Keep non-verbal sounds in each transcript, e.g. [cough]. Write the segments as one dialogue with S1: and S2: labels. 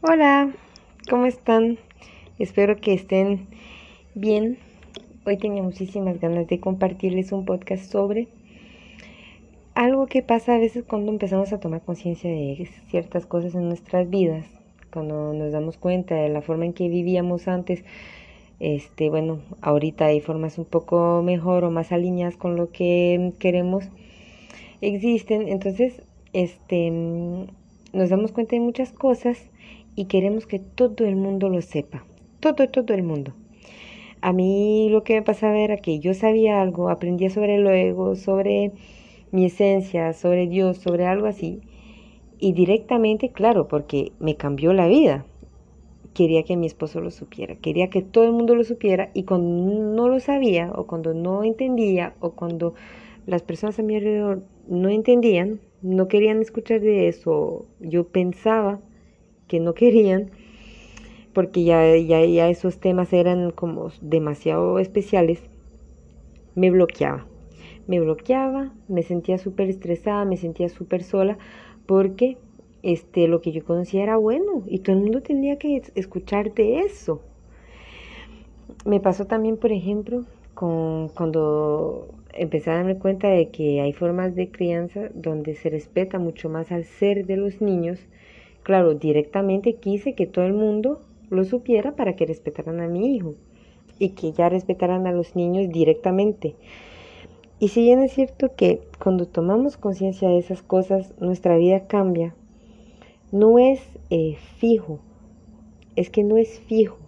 S1: Hola, ¿cómo están? Espero que estén bien. Hoy tenía muchísimas ganas de compartirles un podcast sobre algo que pasa a veces cuando empezamos a tomar conciencia de ciertas cosas en nuestras vidas, cuando nos damos cuenta de la forma en que vivíamos antes. Este, bueno, ahorita hay formas un poco mejor o más alineadas con lo que queremos existen, entonces este nos damos cuenta de muchas cosas y queremos que todo el mundo lo sepa. Todo, todo el mundo. A mí lo que me pasaba era que yo sabía algo, aprendía sobre el ego, sobre mi esencia, sobre Dios, sobre algo así. Y directamente, claro, porque me cambió la vida. Quería que mi esposo lo supiera, quería que todo el mundo lo supiera y cuando no lo sabía o cuando no entendía o cuando las personas a mi alrededor no entendían, no querían escuchar de eso, yo pensaba que no querían, porque ya, ya, ya esos temas eran como demasiado especiales, me bloqueaba. Me bloqueaba, me sentía súper estresada, me sentía súper sola, porque este, lo que yo conocía era bueno y todo el mundo tenía que escuchar de eso. Me pasó también, por ejemplo, con, cuando empecé a darme cuenta de que hay formas de crianza donde se respeta mucho más al ser de los niños Claro, directamente quise que todo el mundo lo supiera para que respetaran a mi hijo y que ya respetaran a los niños directamente. Y si bien es cierto que cuando tomamos conciencia de esas cosas, nuestra vida cambia, no es eh, fijo, es que no es fijo.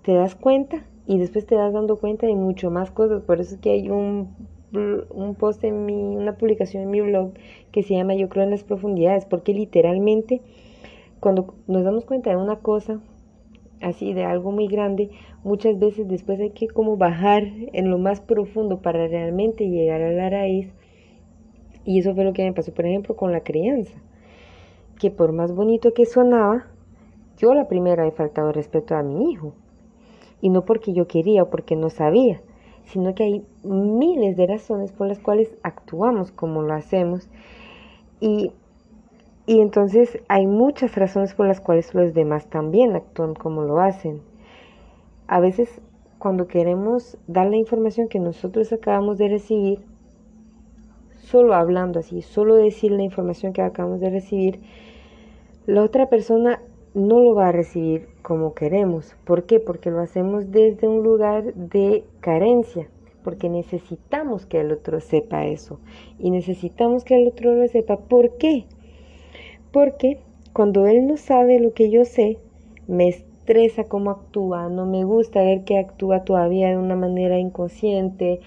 S1: Te das cuenta y después te das dando cuenta de mucho más cosas. Por eso es que hay un un post en mi, una publicación en mi blog que se llama Yo creo en las profundidades, porque literalmente cuando nos damos cuenta de una cosa, así de algo muy grande, muchas veces después hay que como bajar en lo más profundo para realmente llegar a la raíz. Y eso fue lo que me pasó, por ejemplo, con la crianza, que por más bonito que sonaba, yo la primera he faltado respeto a mi hijo. Y no porque yo quería o porque no sabía, sino que hay miles de razones por las cuales actuamos como lo hacemos y, y entonces hay muchas razones por las cuales los demás también actúan como lo hacen. A veces cuando queremos dar la información que nosotros acabamos de recibir, solo hablando así, solo decir la información que acabamos de recibir, la otra persona no lo va a recibir como queremos. ¿Por qué? Porque lo hacemos desde un lugar de carencia, porque necesitamos que el otro sepa eso. Y necesitamos que el otro lo sepa. ¿Por qué? Porque cuando él no sabe lo que yo sé, me estresa cómo actúa, no me gusta ver que actúa todavía de una manera inconsciente.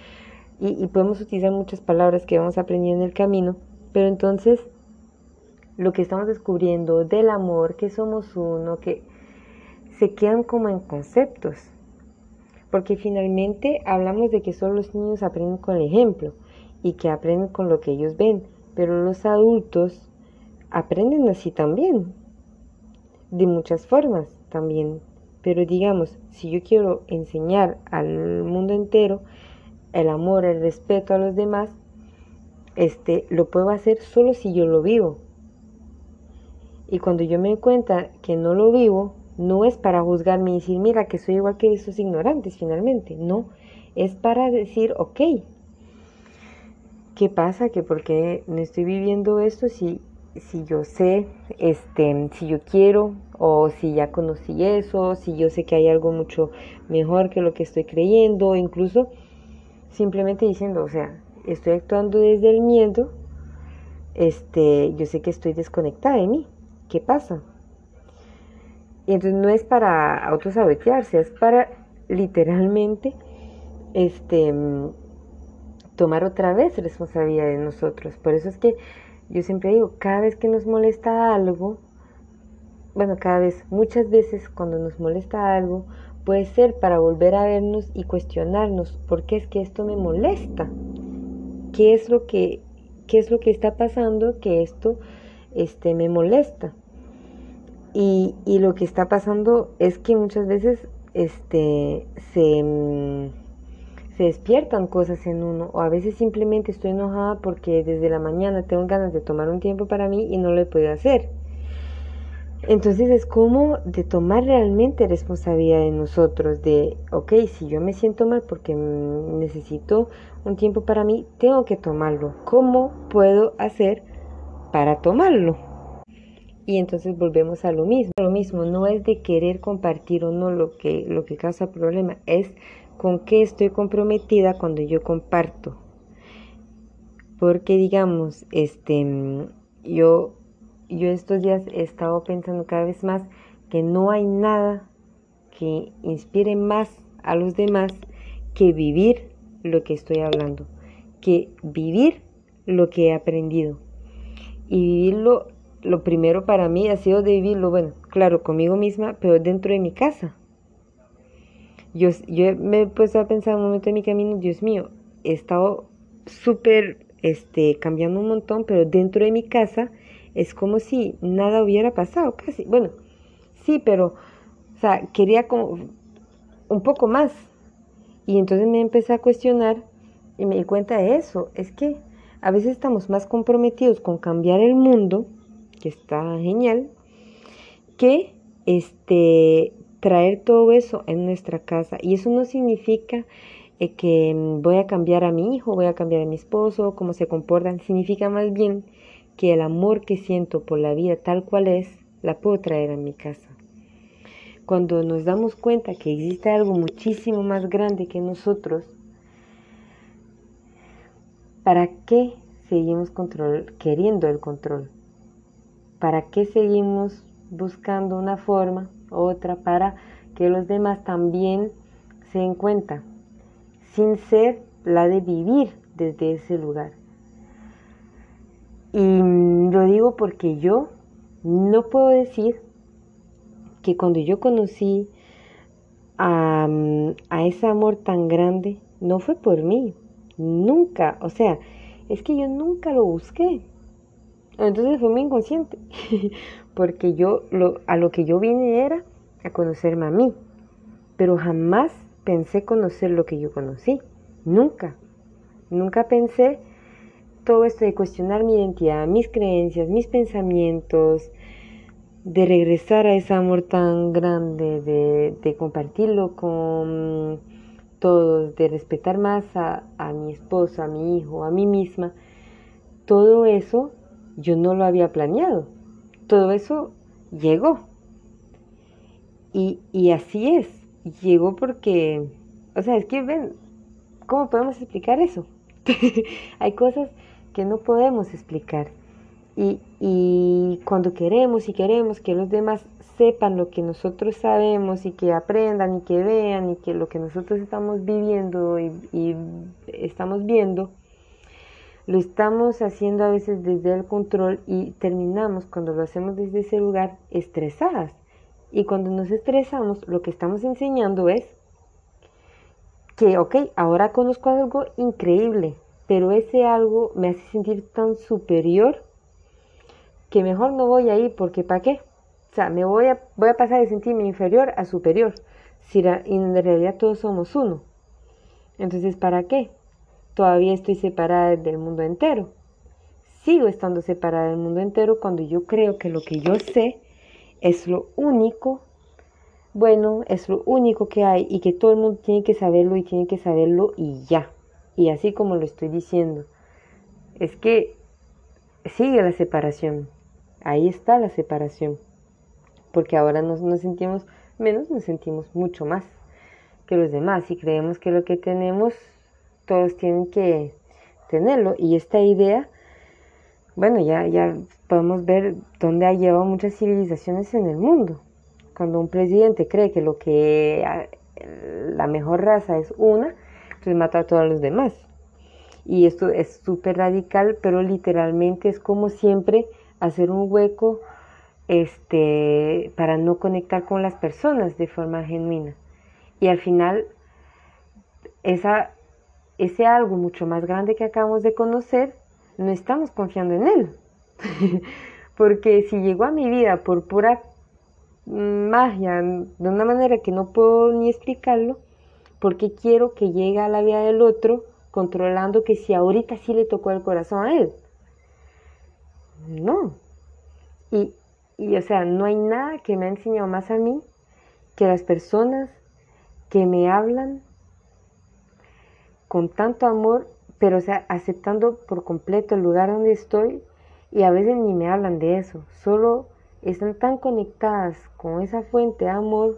S1: Y, podemos utilizar muchas palabras que vamos aprendiendo en el camino. Pero entonces lo que estamos descubriendo del amor, que somos uno, que se quedan como en conceptos. Porque finalmente hablamos de que solo los niños aprenden con el ejemplo y que aprenden con lo que ellos ven, pero los adultos aprenden así también, de muchas formas también. Pero digamos, si yo quiero enseñar al mundo entero el amor, el respeto a los demás, este lo puedo hacer solo si yo lo vivo, y cuando yo me doy cuenta que no lo vivo, no es para juzgarme y decir, mira, que soy igual que esos ignorantes finalmente. No, es para decir, ok, ¿qué pasa? Que porque no estoy viviendo esto si, si yo sé, este, si yo quiero o si ya conocí eso, si yo sé que hay algo mucho mejor que lo que estoy creyendo, incluso simplemente diciendo, o sea, estoy actuando desde el miedo, este, yo sé que estoy desconectada de mí. ¿Qué pasa? Y entonces no es para autosabotearse, es para literalmente este, tomar otra vez responsabilidad de nosotros. Por eso es que yo siempre digo, cada vez que nos molesta algo, bueno, cada vez, muchas veces cuando nos molesta algo, puede ser para volver a vernos y cuestionarnos, ¿por qué es que esto me molesta? ¿Qué es lo que, qué es lo que está pasando que esto este, me molesta? Y, y, lo que está pasando es que muchas veces este, se, mm, se despiertan cosas en uno o a veces simplemente estoy enojada porque desde la mañana tengo ganas de tomar un tiempo para mí y no lo he podido hacer. Entonces es como de tomar realmente responsabilidad de nosotros, de, ok, si yo me siento mal porque necesito un tiempo para mí, tengo que tomarlo. ¿Cómo puedo hacer para tomarlo? Y entonces volvemos a lo mismo. Lo mismo no es de querer compartir o no lo que, lo que causa problema, es con qué estoy comprometida cuando yo comparto. Porque digamos, este, yo yo estos días he estado pensando cada vez más que no hay nada que inspire más a los demás que vivir lo que estoy hablando, que vivir lo que he aprendido. Y vivirlo, lo primero para mí ha sido de vivirlo, bueno, claro, conmigo misma, pero dentro de mi casa. Yo, yo me he puesto a pensar un momento en mi camino, Dios mío, he estado súper este, cambiando un montón, pero dentro de mi casa es como si nada hubiera pasado, casi. Bueno, sí, pero, o sea, quería como un poco más. Y entonces me empecé a cuestionar y me di cuenta de eso. Es que a veces estamos más comprometidos con cambiar el mundo, que está genial, que este traer todo eso en nuestra casa. Y eso no significa eh, que voy a cambiar a mi hijo, voy a cambiar a mi esposo, cómo se comportan. Significa más bien que el amor que siento por la vida tal cual es, la puedo traer a mi casa. Cuando nos damos cuenta que existe algo muchísimo más grande que nosotros, ¿para qué seguimos control, queriendo el control? ¿Para qué seguimos buscando una forma, otra, para que los demás también se den cuenta, sin ser la de vivir desde ese lugar? Y lo digo porque yo no puedo decir que cuando yo conocí a, a, ese amor tan grande, no fue por mí, nunca, o sea, es que yo nunca lo busqué. Entonces fue muy inconsciente, [laughs] porque yo lo, a lo que yo vine era a conocerme a mí, pero jamás pensé conocer lo que yo conocí, nunca, nunca pensé todo esto de cuestionar mi identidad, mis creencias, mis pensamientos, de regresar a ese amor tan grande, de, compartirlo con todos, de respetar más a, mi esposa, a mi hijo, a mí misma, todo eso yo no lo había planeado. Todo eso llegó. Y, y así es. Llegó porque, o sea, es que ven, ¿cómo podemos explicar eso? [laughs] Hay cosas que no podemos explicar. Y, y, cuando queremos y queremos que los demás sepan lo que nosotros sabemos y que aprendan y que vean y que lo que nosotros estamos viviendo y, y estamos viendo, lo estamos haciendo a veces desde el control y terminamos cuando lo hacemos desde ese lugar estresadas. Y cuando nos estresamos, lo que estamos enseñando es que, ok, ahora conozco algo increíble, pero ese algo me hace sentir tan superior que mejor no voy a ir porque ¿para qué? O sea, me voy a, voy a pasar de sentirme inferior a superior, si en realidad todos somos uno. Entonces, ¿para qué? Todavía estoy separada del mundo entero. Sigo estando separada del mundo entero cuando yo creo que lo que yo sé es lo único, bueno, es lo único que hay y que todo el mundo tiene que saberlo y tiene que saberlo y ya. Y así como lo estoy diciendo, es que sigue la separación. Ahí está la separación. Porque ahora nos, nos sentimos menos, nos sentimos mucho más que los demás y creemos que lo que tenemos todos tienen que tenerlo. Y esta idea, bueno, ya, ya podemos ver dónde ha llevado muchas civilizaciones en el mundo. Cuando un presidente cree que lo que la mejor raza es una, entonces mata a todos los demás. Y esto es súper radical, pero literalmente es como siempre hacer un hueco este, para no conectar con las personas de forma genuina. Y al final, esa, ese algo mucho más grande que acabamos de conocer, no estamos confiando en él. [laughs] Porque si llegó a mi vida por pura magia, de una manera que no puedo ni explicarlo, porque quiero que llegue a la vida del otro controlando que si ahorita sí le tocó el corazón a él. No. Y, y o sea, no hay nada que me ha enseñado más a mí que las personas que me hablan con tanto amor, pero o sea, aceptando por completo el lugar donde estoy y a veces ni me hablan de eso, solo están tan conectadas con esa fuente de amor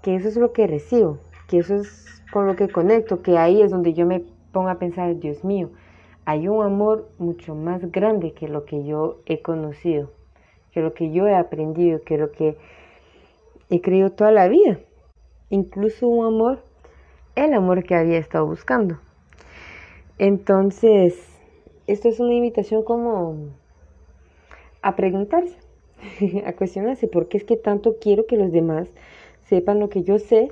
S1: que eso es lo que recibo, que eso es con lo que conecto, que ahí es donde yo me pongo a pensar, Dios mío, hay un amor mucho más grande que lo que yo he conocido que lo que yo he aprendido, que lo que he creído toda la vida. Incluso un amor, el amor que había estado buscando. Entonces, esto es una invitación como a preguntarse, [laughs] a cuestionarse, ¿por qué es que tanto quiero que los demás sepan lo que yo sé?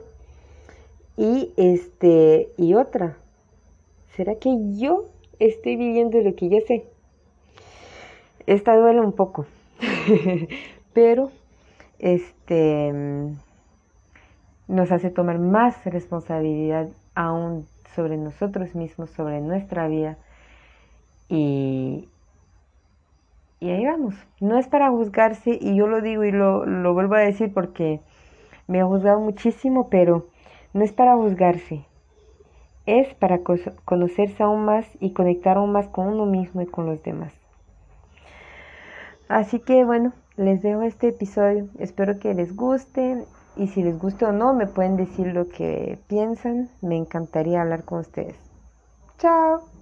S1: Y este, y otra, ¿será que yo estoy viviendo lo que yo sé? Esta duele un poco, [laughs] pero este nos hace tomar más responsabilidad aún sobre nosotros mismos, sobre nuestra vida y, y ahí vamos. No es para juzgarse y yo lo digo y lo, lo vuelvo a decir porque me ha juzgado muchísimo, pero no es para juzgarse, es para conocerse aún más y conectar aún más con uno mismo y con los demás. Así que bueno, les dejo este episodio. Espero que les guste y si les gusta o no, me pueden decir lo que piensan. Me encantaría hablar con ustedes. Chao.